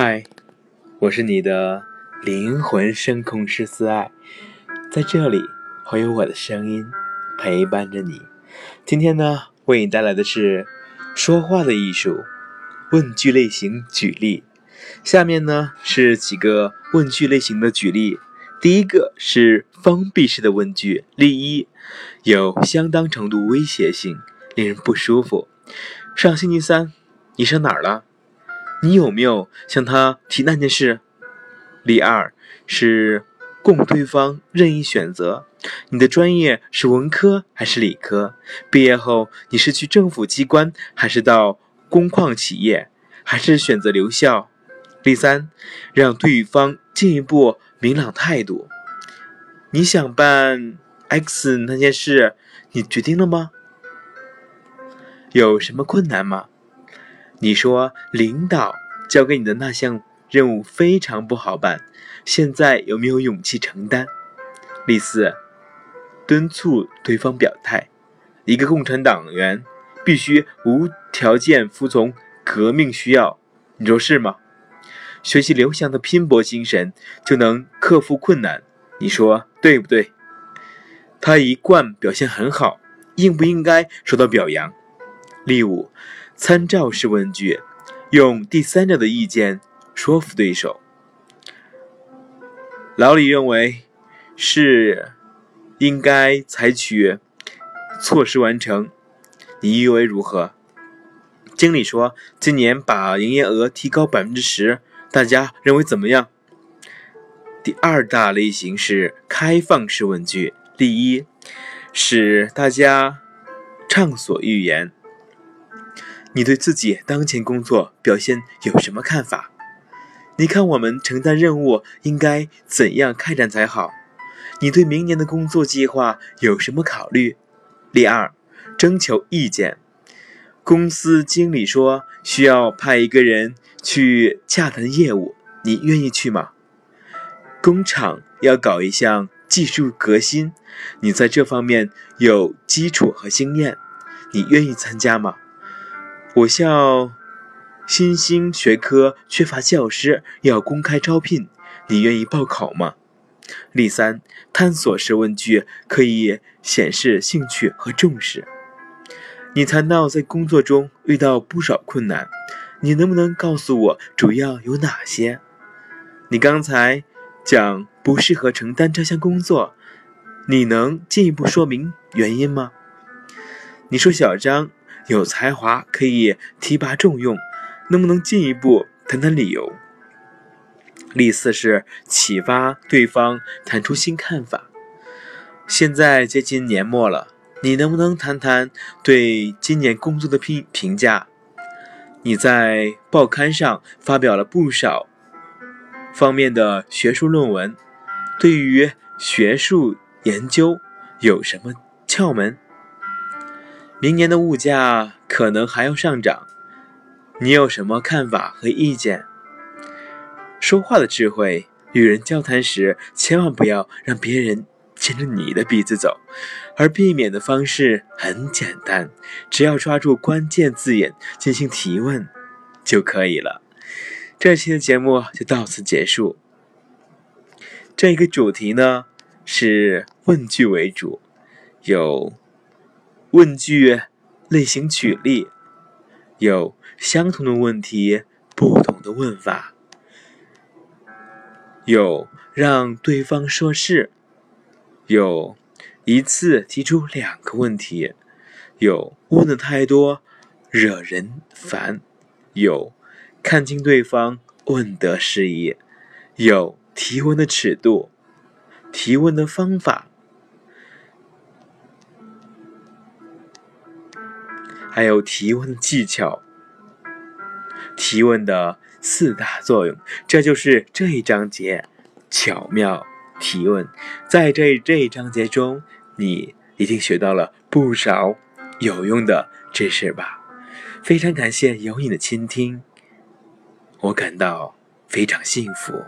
嗨，我是你的灵魂声控师思爱，在这里会有我的声音陪伴着你。今天呢，为你带来的是说话的艺术，问句类型举例。下面呢是几个问句类型的举例。第一个是封闭式的问句，例一，有相当程度威胁性，令人不舒服。上星期三，你上哪儿了？你有没有向他提那件事？例二是供对方任意选择，你的专业是文科还是理科？毕业后你是去政府机关，还是到工矿企业，还是选择留校？第三，让对方进一步明朗态度。你想办 X 那件事，你决定了吗？有什么困难吗？你说领导交给你的那项任务非常不好办，现在有没有勇气承担？第四，敦促对方表态。一个共产党员必须无条件服从革命需要，你说是吗？学习刘翔的拼搏精神，就能克服困难。你说对不对？他一贯表现很好，应不应该受到表扬？例五，参照式问句，用第三者的意见说服对手。老李认为是应该采取措施完成，你以为如何？经理说今年把营业额提高百分之十。大家认为怎么样？第二大类型是开放式问句。第一，使大家畅所欲言。你对自己当前工作表现有什么看法？你看我们承担任务应该怎样开展才好？你对明年的工作计划有什么考虑？第二，征求意见。公司经理说需要派一个人。去洽谈业务，你愿意去吗？工厂要搞一项技术革新，你在这方面有基础和经验，你愿意参加吗？我校新兴学科缺乏教师，要公开招聘，你愿意报考吗？第三，探索式问句可以显示兴趣和重视。你谈到在工作中遇到不少困难。你能不能告诉我主要有哪些？你刚才讲不适合承担这项工作，你能进一步说明原因吗？你说小张有才华，可以提拔重用，能不能进一步谈谈理由？第四是启发对方谈出新看法。现在接近年末了，你能不能谈谈对今年工作的评评价？你在报刊上发表了不少方面的学术论文，对于学术研究有什么窍门？明年的物价可能还要上涨，你有什么看法和意见？说话的智慧，与人交谈时千万不要让别人。牵着你的鼻子走，而避免的方式很简单，只要抓住关键字眼进行提问就可以了。这期的节目就到此结束。这一个主题呢是问句为主，有问句类型举例，有相同的问题不同的问法，有让对方说是。有一次提出两个问题，有问的太多惹人烦，有看清对方问得适宜，有提问的尺度、提问的方法，还有提问的技巧、提问的四大作用，这就是这一章节巧妙。提问，在这这一章节中，你一定学到了不少有用的知识吧？非常感谢有你的倾听，我感到非常幸福。